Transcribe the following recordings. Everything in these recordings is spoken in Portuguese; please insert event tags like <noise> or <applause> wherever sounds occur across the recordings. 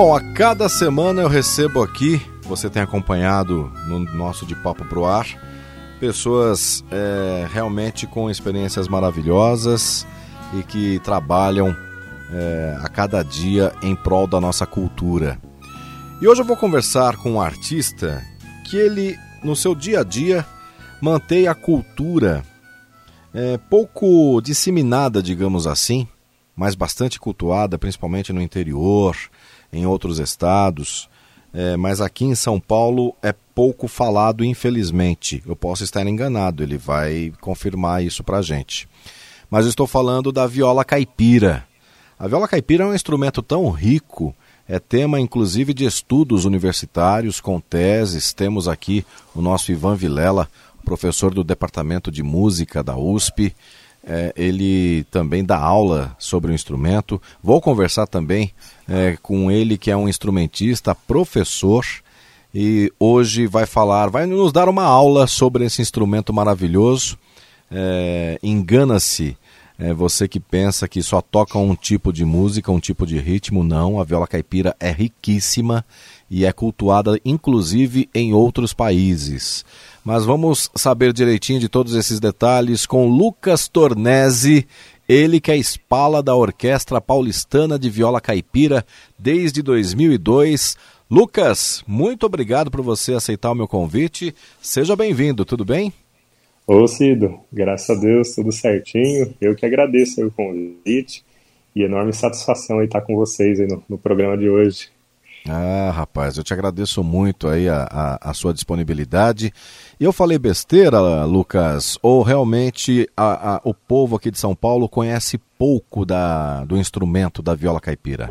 Bom, a cada semana eu recebo aqui, você tem acompanhado no nosso De Papo Pro Ar, pessoas é, realmente com experiências maravilhosas e que trabalham é, a cada dia em prol da nossa cultura. E hoje eu vou conversar com um artista que ele, no seu dia a dia, mantém a cultura é, pouco disseminada, digamos assim, mas bastante cultuada, principalmente no interior, em outros estados. É, mas aqui em São Paulo é pouco falado, infelizmente. Eu posso estar enganado, ele vai confirmar isso pra gente. Mas eu estou falando da viola caipira. A viola caipira é um instrumento tão rico, é tema inclusive de estudos universitários com teses. Temos aqui o nosso Ivan Vilela, professor do Departamento de Música da USP. É, ele também dá aula sobre o instrumento. Vou conversar também é, com ele, que é um instrumentista, professor, e hoje vai falar, vai nos dar uma aula sobre esse instrumento maravilhoso. É, Engana-se é, você que pensa que só toca um tipo de música, um tipo de ritmo, não. A viola caipira é riquíssima e é cultuada inclusive em outros países. Mas vamos saber direitinho de todos esses detalhes com Lucas Tornese, ele que é espala da Orquestra Paulistana de Viola Caipira desde 2002. Lucas, muito obrigado por você aceitar o meu convite. Seja bem-vindo, tudo bem? Ô Cido, graças a Deus, tudo certinho. Eu que agradeço o convite e enorme satisfação estar com vocês aí no, no, programa de hoje. Ah, rapaz, eu te agradeço muito aí a, a, a sua disponibilidade. E eu falei besteira, Lucas, ou realmente a, o povo aqui de São Paulo conhece pouco da, do instrumento da viola caipira?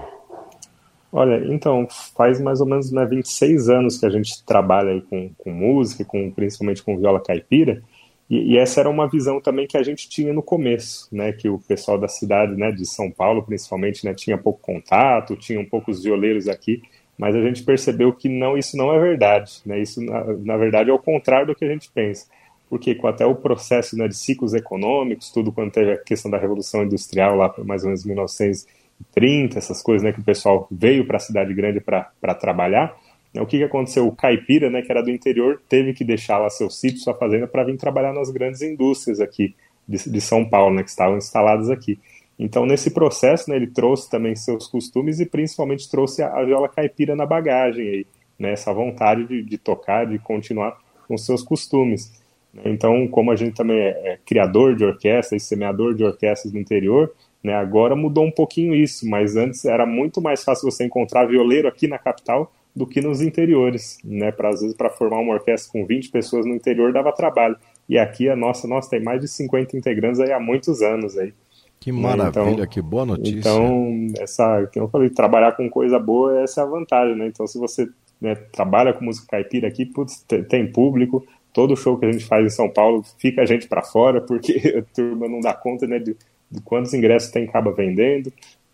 Olha, então, faz mais ou menos né, 26 anos que a gente trabalha com, com música, com, principalmente com viola caipira, e, e, essa era uma visão também que a gente tinha no começo, né, que o pessoal da cidade, né, de São Paulo principalmente, né, tinha pouco contato, tinham poucos violeiros aqui, mas a gente percebeu que não, isso não é verdade, né, isso na, na verdade é o contrário do que a gente pensa, porque com até o processo né, de ciclos econômicos, tudo quando teve a questão da revolução industrial lá por mais ou menos 1930, essas coisas, né, que o pessoal veio para a cidade grande para trabalhar, o que, que aconteceu? O caipira, né, que era do interior, teve que deixar lá seu sítio, sua fazenda, para vir trabalhar nas grandes indústrias aqui de, de, São Paulo, né, que estavam instaladas aqui. Então, nesse processo, né, ele trouxe também seus costumes e principalmente trouxe a, a viola caipira na bagagem, aí, né, essa vontade de, de tocar, de continuar com seus costumes. Né. Então, como a gente também é, é criador de orquestra e semeador de orquestras no interior, né, agora mudou um pouquinho isso, mas antes era muito mais fácil você encontrar violeiro aqui na capital do que nos interiores, né? Para às vezes para formar uma orquestra com 20 pessoas no interior dava trabalho. E aqui a nossa, nossa tem mais de 50 integrantes aí há muitos anos aí. Que né, maravilha, então, que boa notícia. Então, essa, que eu falei, trabalhar com coisa boa, essa é a vantagem, né? Então, se você né, trabalha com música caipira aqui, putz, tem público, todo show que a gente faz em São Paulo fica a gente para fora, porque <laughs> a turma não dá conta, né, de, de quantos ingressos tem acaba vendendo.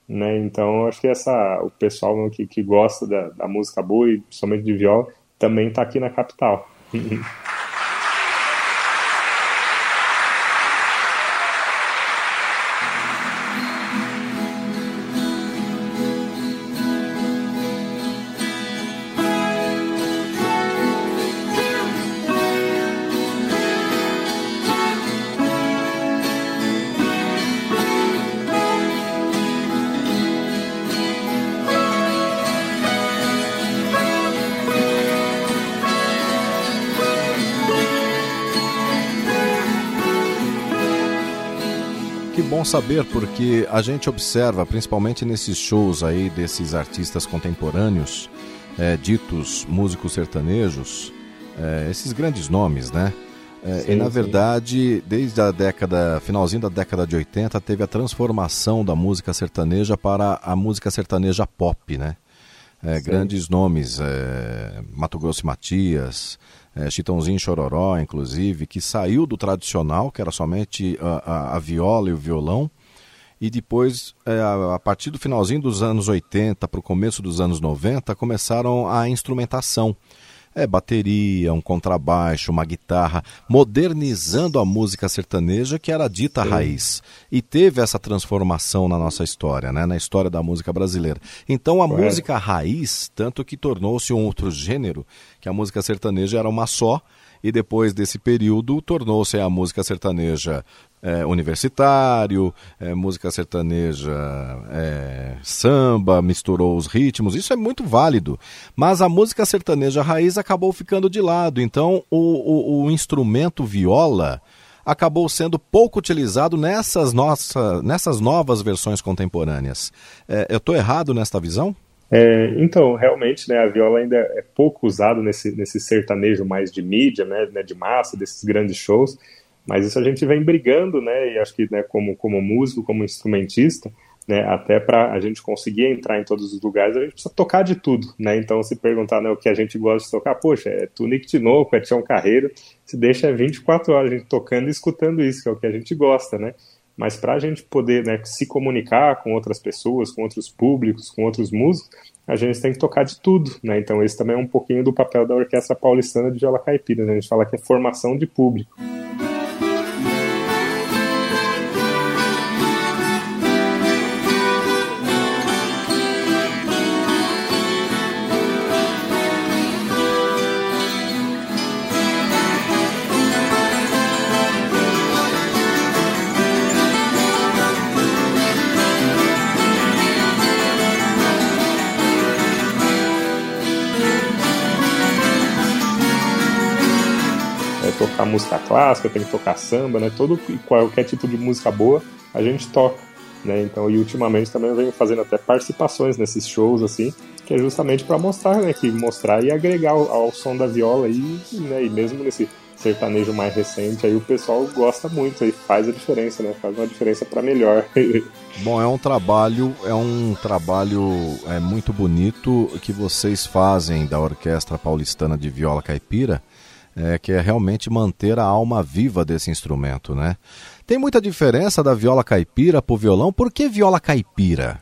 Né? Então, acho que essa, o pessoal que, que gosta da, da música boa e principalmente de viola também está aqui na capital. <laughs> bom saber porque a gente observa, principalmente nesses shows aí desses artistas contemporâneos, é, ditos músicos sertanejos, é, esses grandes nomes, né? É, sim, e na verdade, desde a década, finalzinho da década de 80, teve a transformação da música sertaneja para a música sertaneja pop, né? É, grandes nomes, é, Mato Grosso e Matias, é, Chitãozinho Chororó, inclusive, que saiu do tradicional, que era somente a, a, a viola e o violão, e depois, é, a partir do finalzinho dos anos 80 para o começo dos anos 90, começaram a instrumentação é bateria, um contrabaixo, uma guitarra, modernizando a música sertaneja que era dita Sim. raiz. E teve essa transformação na nossa história, né? na história da música brasileira. Então a música raiz, tanto que tornou-se um outro gênero, que a música sertaneja era uma só, e depois desse período tornou-se a música sertaneja é, universitário, é, música sertaneja, é, samba, misturou os ritmos, isso é muito válido. Mas a música sertaneja raiz acabou ficando de lado, então o, o, o instrumento viola acabou sendo pouco utilizado nessas, nossa, nessas novas versões contemporâneas. É, eu estou errado nesta visão? É, então, realmente, né, a viola ainda é pouco usada nesse, nesse sertanejo mais de mídia, né, né, de massa, desses grandes shows, mas isso a gente vem brigando, né, e acho que né, como, como músico, como instrumentista, né, até para a gente conseguir entrar em todos os lugares, a gente precisa tocar de tudo, né, então se perguntar né, o que a gente gosta de tocar, poxa, é Tunique Tinoco, é Tião Carreiro, se deixa 24 horas a gente tocando e escutando isso, que é o que a gente gosta, né, mas para a gente poder né, se comunicar com outras pessoas, com outros públicos, com outros músicos, a gente tem que tocar de tudo, né? Então esse também é um pouquinho do papel da Orquestra Paulistana de Viola Caipira, né? A gente fala que é formação de público. Clássica, tem que tocar samba, né? Todo qualquer tipo de música boa a gente toca, né? Então, e ultimamente também eu venho fazendo até participações nesses shows assim, que é justamente para mostrar, né, que mostrar e agregar ao, ao som da viola aí, né, e mesmo nesse sertanejo mais recente, aí o pessoal gosta muito, aí faz a diferença, né? Faz uma diferença para melhor. <laughs> Bom, é um trabalho, é um trabalho é muito bonito que vocês fazem da Orquestra Paulistana de Viola Caipira é, que é realmente manter a alma viva desse instrumento, né? Tem muita diferença da viola caipira para o violão. Por que viola caipira?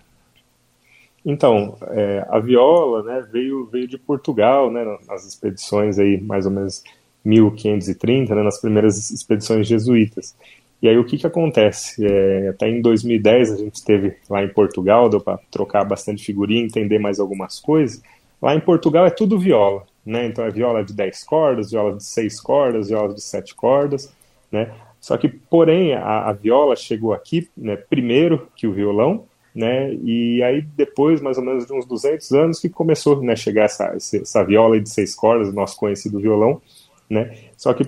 Então, é, a viola né, veio, veio de Portugal, né, nas expedições aí, mais ou menos 1530, né, nas primeiras expedições jesuítas. E aí o que, que acontece? É, até em 2010 a gente esteve lá em Portugal, deu para trocar bastante figurinha, entender mais algumas coisas. Lá em Portugal é tudo viola né? Então é viola de 10 cordas, viola de 6 cordas, viola de 7 cordas, né? Só que, porém, a, a viola chegou aqui né, primeiro que o violão, né? E aí depois, mais ou menos de uns 200 anos, que começou a né, chegar essa, essa viola de seis cordas, o nosso conhecido violão, né? Só que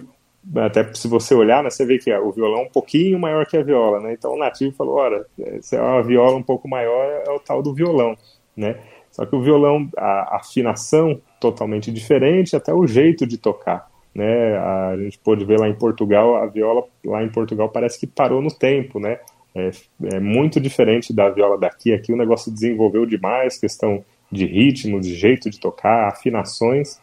até se você olhar, né, você vê que o violão é um pouquinho maior que a viola, né? Então o nativo falou, olha, se é uma viola um pouco maior, é o tal do violão, né? Só que o violão, a afinação totalmente diferente, até o jeito de tocar. Né? A gente pôde ver lá em Portugal, a viola lá em Portugal parece que parou no tempo, né? É, é muito diferente da viola daqui. Aqui o negócio desenvolveu demais, questão de ritmo, de jeito de tocar, afinações,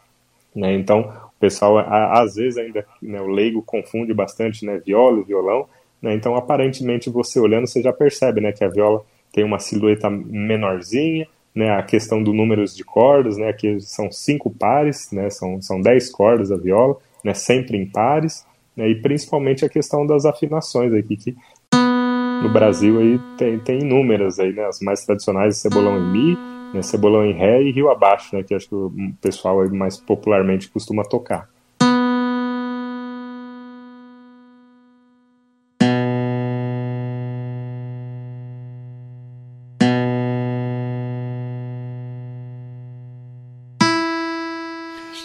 né? Então o pessoal às vezes ainda né, o leigo confunde bastante, né? Viola e violão, né? Então aparentemente você olhando você já percebe, né? Que a viola tem uma silhueta menorzinha, né, a questão do números de cordas, né, que são cinco pares, né, são, são dez cordas da viola, né, sempre em pares, né, e principalmente a questão das afinações aqui, que no Brasil aí tem, tem inúmeras aí, né, as mais tradicionais, cebolão em mi, né, cebolão em ré e rio abaixo, né, que acho que o pessoal aí mais popularmente costuma tocar.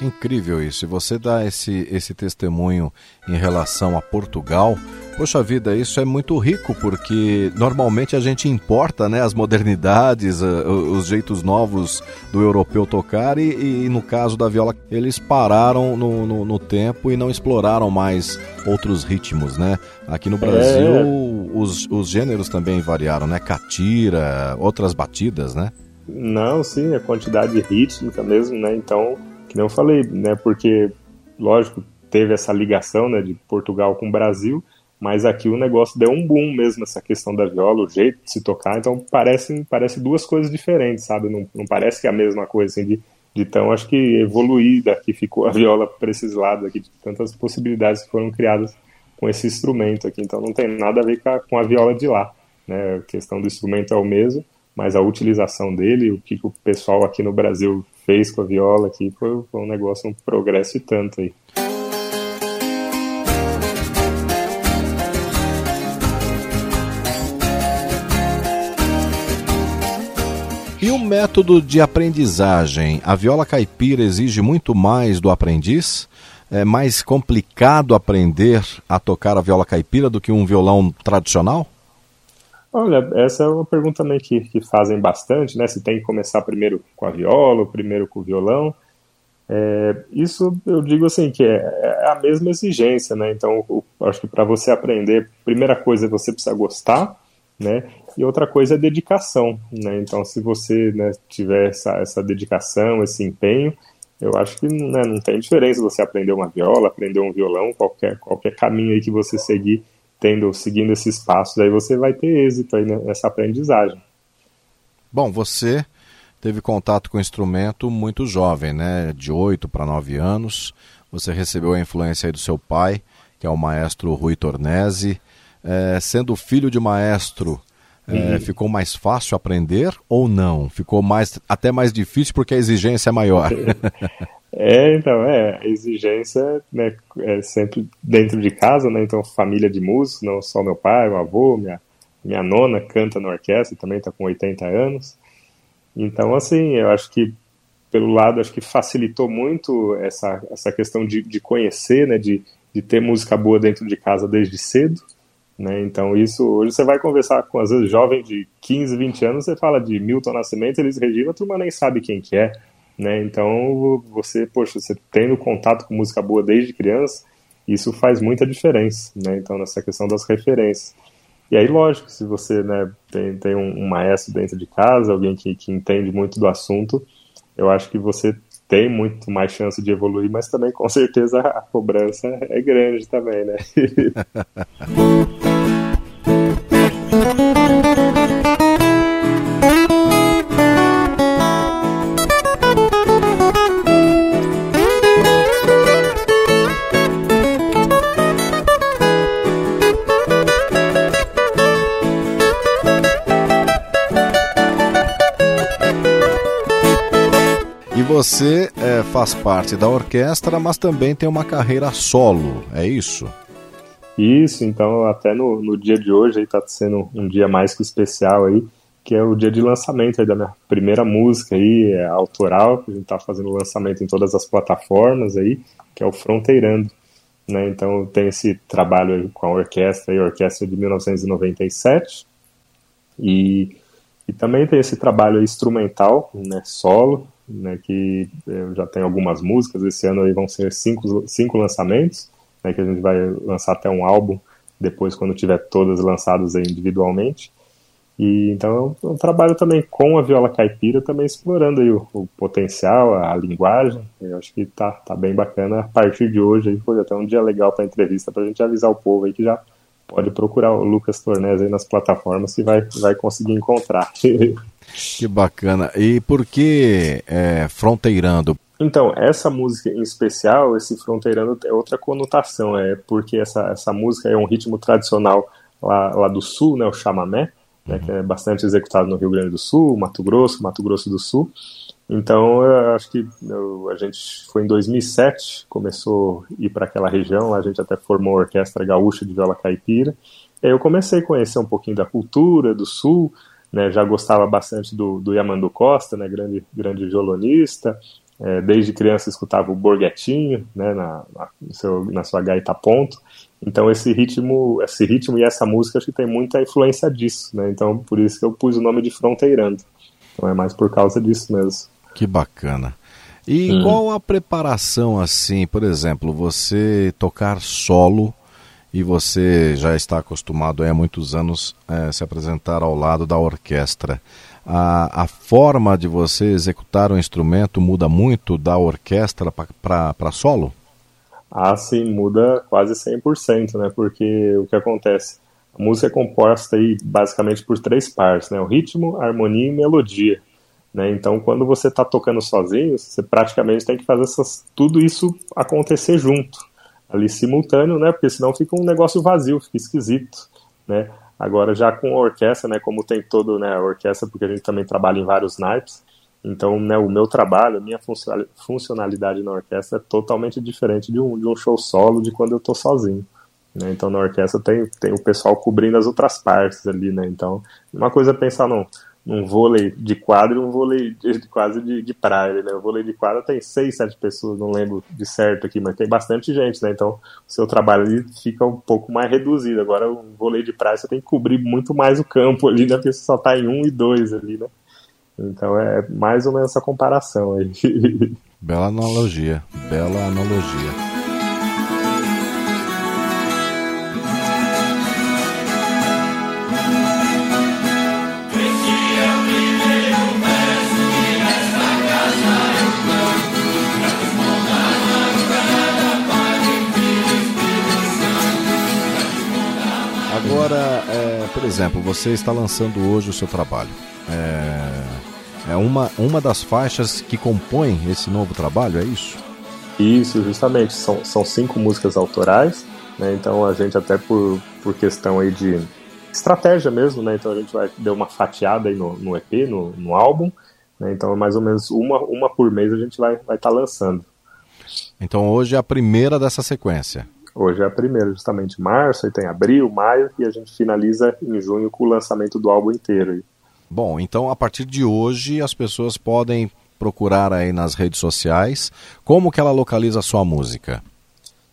Incrível isso. E você dá esse, esse testemunho em relação a Portugal, Poxa vida, isso é muito rico porque normalmente a gente importa né, as modernidades, os jeitos novos do europeu tocar e, e no caso da viola eles pararam no, no, no, tempo e não exploraram mais outros ritmos, né? Aqui no Brasil é. os, os gêneros também variaram, né? Catira, outras batidas, né? Não, sim, a quantidade rítmica mesmo, né? Então, eu falei, né? Porque, lógico, teve essa ligação né, de Portugal com o Brasil, mas aqui o negócio deu um boom mesmo, essa questão da viola, o jeito de se tocar, então parecem parece duas coisas diferentes, sabe? Não, não parece que é a mesma coisa, assim, de, de tão, acho que evoluída que ficou a viola para esses lados aqui, de tantas possibilidades que foram criadas com esse instrumento aqui, então não tem nada a ver com a, com a viola de lá, né? A questão do instrumento é o mesmo, mas a utilização dele, o que, o pessoal aqui no Brasil fez com a viola aqui, foi, foi um negócio, um progresso e tanto aí. E o método de aprendizagem? A viola caipira exige muito mais do aprendiz? É mais complicado aprender a tocar a viola caipira do que um violão tradicional? Olha, essa é uma pergunta também que, que fazem bastante, né? Se tem que começar primeiro com a viola ou primeiro com o violão. É, isso eu digo assim que é, é, a mesma exigência, né? Então, eu, acho que para você aprender, primeira coisa você precisa gostar, né? E outra coisa é dedicação, né? Então, se você né, tiver essa, essa dedicação, esse empenho, eu acho que né, não tem diferença você aprender uma viola, aprender um violão, qualquer, qualquer caminho aí que você seguir, tendo, seguindo esses passos, aí você vai ter êxito aí nessa aprendizagem. Bom, você teve contato com o instrumento muito jovem, né? De 8 para 9 anos. Você recebeu a influência aí do seu pai, que é o maestro Rui Tornese é, sendo filho de maestro, é, uhum. ficou mais fácil aprender ou não? Ficou mais até mais difícil porque a exigência é maior. <laughs> É, então, é, a exigência né, é sempre dentro de casa, né? Então, família de músicos, não só meu pai, meu avô, minha, minha nona canta na orquestra, também está com 80 anos. Então, assim, eu acho que, pelo lado, acho que facilitou muito essa, essa questão de, de conhecer, né? De, de ter música boa dentro de casa desde cedo. Né? Então, isso, hoje você vai conversar com, às vezes, jovem de 15, 20 anos, você fala de Milton Nascimento, Elis Regina, a turma nem sabe quem que é, né? Então, você, poxa, você tendo contato com música boa desde criança, isso faz muita diferença, né? Então, nessa questão das referências. E aí, lógico, se você né, tem, tem um, um maestro dentro de casa, alguém que, que entende muito do assunto, eu acho que você tem muito mais chance de evoluir, mas também com certeza a cobrança é grande também, né? <laughs> você é, faz parte da orquestra, mas também tem uma carreira solo, é isso? Isso, então até no, no dia de hoje está sendo um dia mais que especial aí, que é o dia de lançamento da minha primeira música aí, é autoral, que a gente está fazendo lançamento em todas as plataformas aí, que é o Fronteirando. Né? Então tem esse trabalho com a orquestra, aí, a orquestra de 1997, e, e também tem esse trabalho instrumental, né, solo, né, que eu já tenho algumas músicas, esse ano aí vão ser cinco, cinco lançamentos, né, que a gente vai lançar até um álbum depois quando tiver todas lançadas individualmente. E então eu trabalho também com a viola caipira, também explorando aí o, o potencial, a, a, linguagem. Eu acho que tá, tá bem bacana. A partir de hoje aí foi até um dia legal para entrevista para a gente avisar o povo aí que já pode procurar o Lucas Tornés aí nas plataformas que vai, vai conseguir encontrar. <laughs> Que bacana. E por que é, Fronteirando? Então, essa música em especial, esse Fronteirando é outra conotação, é porque essa, essa música é um ritmo tradicional lá, lá do sul, né, o chamamé, né, que é bastante executado no Rio Grande do Sul, Mato Grosso, Mato Grosso do Sul. Então, eu acho que eu, a gente foi em 2007, começou a ir para aquela região, a gente até formou a Orquestra Gaúcha de Viola Caipira. E aí eu comecei a conhecer um pouquinho da cultura do Sul, né, já gostava bastante do, do Yamandu Costa, né, grande, grande violonista, é, desde criança escutava o Borghetinho, né, na, na, seu, na sua gaita ponto, Então esse ritmo, esse ritmo e essa música acho que tem muita influência disso, né? Então por isso que eu pus o nome de Fronteirando. Então é mais por causa disso mesmo. Que bacana. E hum. qual a preparação assim, por exemplo, você tocar solo e você já está acostumado há muitos anos é, se apresentar ao lado da orquestra. A, a forma de você executar o instrumento muda muito da orquestra para solo? Ah, sim, muda quase 100%, né? Porque o que acontece? A música é composta aí basicamente por três partes, né? O ritmo, a harmonia e melodia. Né? Então, quando você está tocando sozinho, você praticamente tem que fazer essas, tudo isso acontecer junto ali simultâneo, né? Porque senão fica um negócio vazio, fica esquisito, né? Agora já com a orquestra, né? Como tem todo, né? A orquestra, porque a gente também trabalha em vários naipes. Então, né? O meu trabalho, a minha funcionalidade na orquestra é totalmente diferente de um, de um show solo de quando eu estou sozinho. Né? Então, na orquestra tem, tem o pessoal cobrindo as outras partes ali, né? Então, uma coisa é pensar no, um vôlei de quadra e um vôlei de, quase de, de praia, né? O vôlei de quadra tem seis, sete pessoas, não lembro de certo aqui, mas tem bastante gente, né? Então o seu trabalho ali fica um pouco mais reduzido. Agora o vôlei de praia você tem que cobrir muito mais o campo ali, né? Porque você só tá em um e dois ali, né? Então é mais ou menos essa comparação aí. <laughs> Bela analogia, bela analogia. Exemplo, você está lançando hoje o seu trabalho. É, é uma, uma das faixas que compõem esse novo trabalho, é isso? Isso, justamente. São, são cinco músicas autorais, né? Então a gente até por, por questão aí de estratégia mesmo, né? Então a gente vai dar uma fatiada aí no, no EP, no, no álbum, né? Então mais ou menos uma, uma por mês a gente vai estar vai tá lançando. Então hoje é a primeira dessa sequência. Hoje é a primeira, justamente março, aí tem abril, maio e a gente finaliza em junho com o lançamento do álbum inteiro. Bom, então a partir de hoje as pessoas podem procurar aí nas redes sociais. Como que ela localiza a sua música?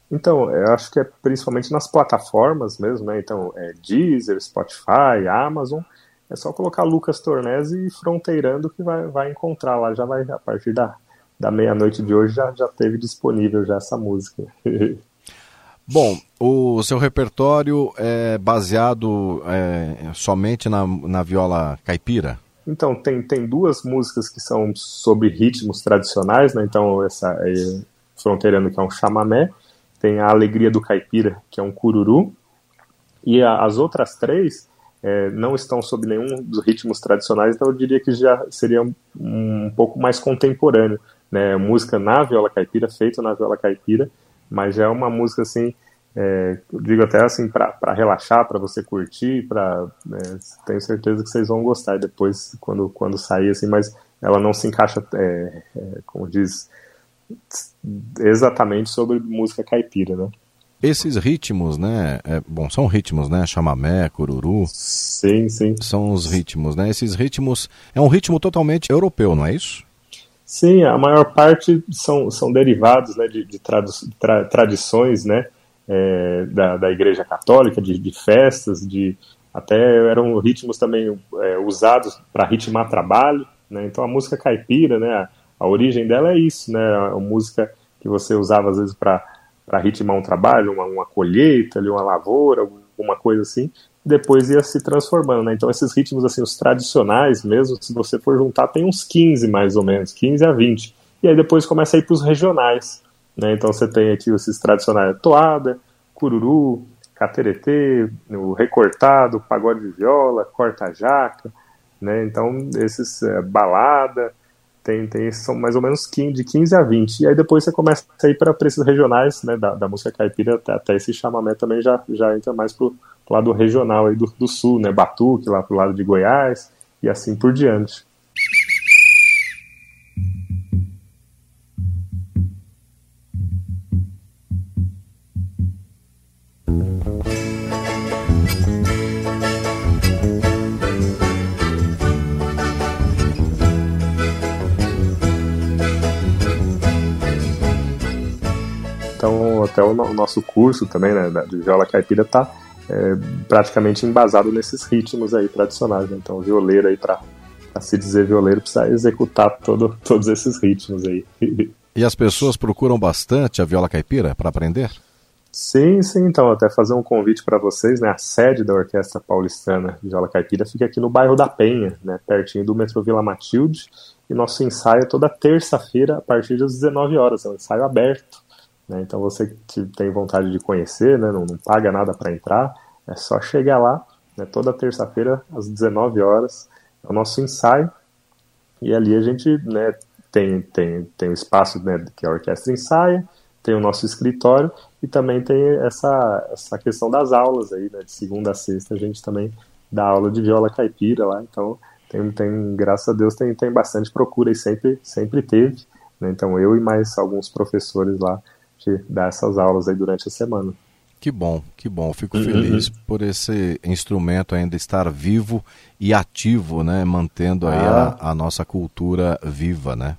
Então, eu acho que é principalmente nas plataformas mesmo, né? Então, é Deezer, Spotify, Amazon. É só colocar Lucas Tornese e Fronteirando que vai, vai encontrar lá. Já vai, a partir da, da meia-noite de hoje, já, já teve disponível já essa música. <laughs> Bom, o seu repertório é baseado é, somente na, na viola caipira? Então, tem, tem duas músicas que são sobre ritmos tradicionais, né? Então, essa é Fronteirando, que é um chamamé, tem a Alegria do Caipira, que é um cururu, e a, as outras três é, não estão sob nenhum dos ritmos tradicionais, então eu diria que já seria um, um pouco mais contemporâneo, né? Música na viola caipira, feita na viola caipira, mas é uma música assim, é, digo até assim para relaxar, para você curtir, para é, tenho certeza que vocês vão gostar depois quando quando sair assim, mas ela não se encaixa, é, é como diz, exatamente sobre música caipira, né? Esses ritmos, né? É, bom, são ritmos, né? Chamamé, cururu. Sim, sim. São os ritmos, né? Esses ritmos. É um ritmo totalmente europeu, não é isso? Sim, a maior parte são, são derivados né, de, de tra, tradições né, é, da, da Igreja Católica, de, de, festas, de até eram ritmos também é, usados para ritmar trabalho. Né, então a música caipira, né, a, a, origem dela é isso, né, a, música que você usava às vezes para ritmar um trabalho, uma, uma colheita, uma lavoura, alguma coisa assim depois ia se transformando, né? Então esses ritmos assim, os tradicionais mesmo, se você for juntar, tem uns 15 mais ou menos, 15 a 20. E aí depois começa a ir para os regionais, né? Então você tem aqui esses tradicionais, toada, cururu, cateretê, o recortado, pagode de viola, corta-jaca, né? Então esses é, balada, tem, tem, são mais ou menos 15, de 15 a 20. E aí depois você começa a ir para preços regionais, né, da, da música caipira, até, até esse chamamé também já, já entra mais pro, pro lado regional aí do, do sul, né, Batuque, lá pro lado de Goiás, e assim por diante. Até o, o nosso curso também, né, de viola caipira tá é, praticamente embasado nesses ritmos aí tradicionais. Né? Então, violeiro aí para se dizer violeiro precisa executar todo, todos esses ritmos aí. <laughs> E as pessoas procuram bastante a viola caipira para aprender? Sim, sim. Então, até fazer um convite para vocês, né? A sede da Orquestra Paulistana de Viola Caipira fica aqui no bairro da Penha, né? Pertinho do metrô Vila Matilde. E nosso ensaio é toda terça-feira a partir das 19 horas. É um ensaio aberto. Né? Então, você que tem vontade de conhecer, né? Não, não paga nada para entrar. É só chegar lá, né? Toda terça-feira às 19 horas é o nosso ensaio. E ali a gente, né? Tem, tem, tem o espaço né, que a orquestra ensaia, tem o nosso escritório e também tem essa, essa questão das aulas aí, né? De segunda a sexta a gente também dá aula de viola caipira lá, então tem, tem graças a Deus tem, tem bastante procura e sempre, sempre teve. Né? Então eu e mais alguns professores lá de dar essas aulas aí durante a semana. Que bom, que bom. Fico uhum. feliz por esse instrumento ainda estar vivo e ativo, né? Mantendo aí ah. a, a, nossa cultura viva, né?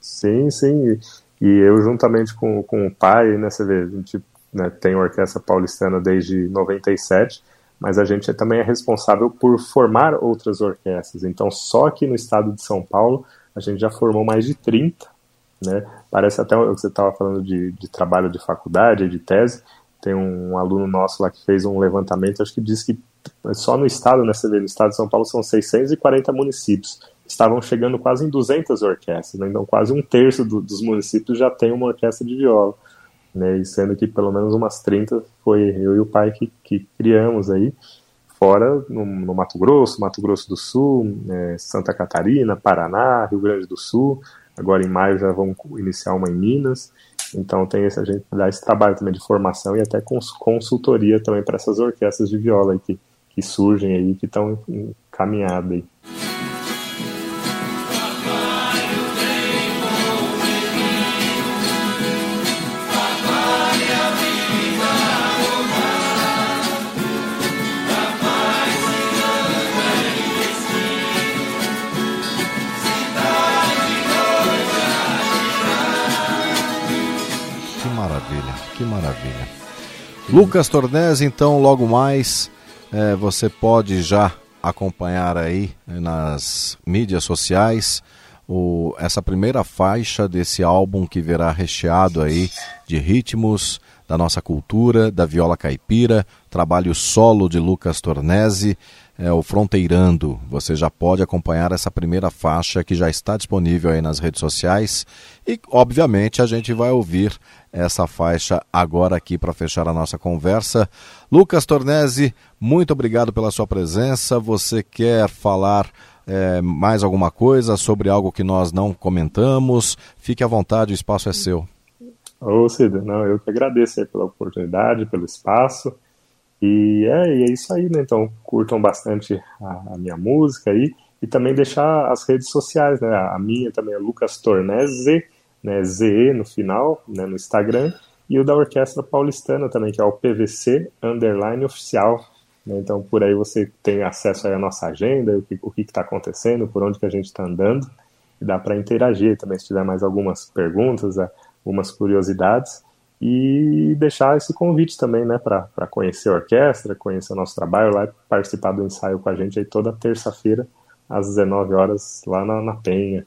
Sim, sim. E eu, juntamente com, com o pai, né, você vê, a gente né, tem Orquestra Paulistana desde 97, mas a gente também é responsável por formar outras orquestras. Então, só aqui no estado de São Paulo, a gente já formou mais de 30, né? Parece até o que você estava falando de, de trabalho de faculdade, de tese. Tem um aluno nosso lá que fez um levantamento, acho que diz que só no estado, né, no estado de São Paulo são 640 municípios estavam chegando quase em 200 orquestras, né? então quase um terço do, dos municípios já tem uma orquestra de viola, né? e sendo que pelo menos umas 30 foi eu e o pai que, que criamos aí, fora no, no, Mato Grosso, Mato Grosso do Sul, é, Santa Catarina, Paraná, Rio Grande do Sul, agora em maio já vamos iniciar uma em Minas, então tem esse, a gente dá esse trabalho também de formação e até consultoria também para essas orquestras de viola que, que surgem aí, que estão encaminhadas aí. Lucas Tornés, então, logo mais é, você pode já acompanhar aí né, nas mídias sociais o, essa primeira faixa desse álbum que verá recheado aí de ritmos da nossa cultura, da viola caipira, trabalho solo de Lucas Tornese, é o Fronteirando. Você já pode acompanhar essa primeira faixa que já está disponível aí nas redes sociais e, obviamente, a gente vai ouvir essa faixa agora aqui para fechar a nossa conversa. Lucas Tornese, muito obrigado pela sua presença. Você quer falar é, mais alguma coisa sobre algo que nós não comentamos? Fique à vontade, o espaço é seu. Ô Cida, não, eu que agradeço pela oportunidade, pelo espaço. E é, e é isso aí, né? Então curtam bastante a, a, minha música aí e também deixar as redes sociais, né? A minha também é Lucas Tornese, né? ZE no final, né? No Instagram e o da Orquestra Paulistana também, que é o PVC Underline Oficial. Né? Então por aí você tem acesso à nossa agenda, o que o está acontecendo, por onde que a gente está andando e dá para interagir também se tiver mais algumas perguntas, algumas curiosidades e deixar esse convite também, né, para conhecer a orquestra, conhecer o nosso trabalho lá, participar do ensaio com a gente aí toda terça-feira às 19 horas lá na, na Penha.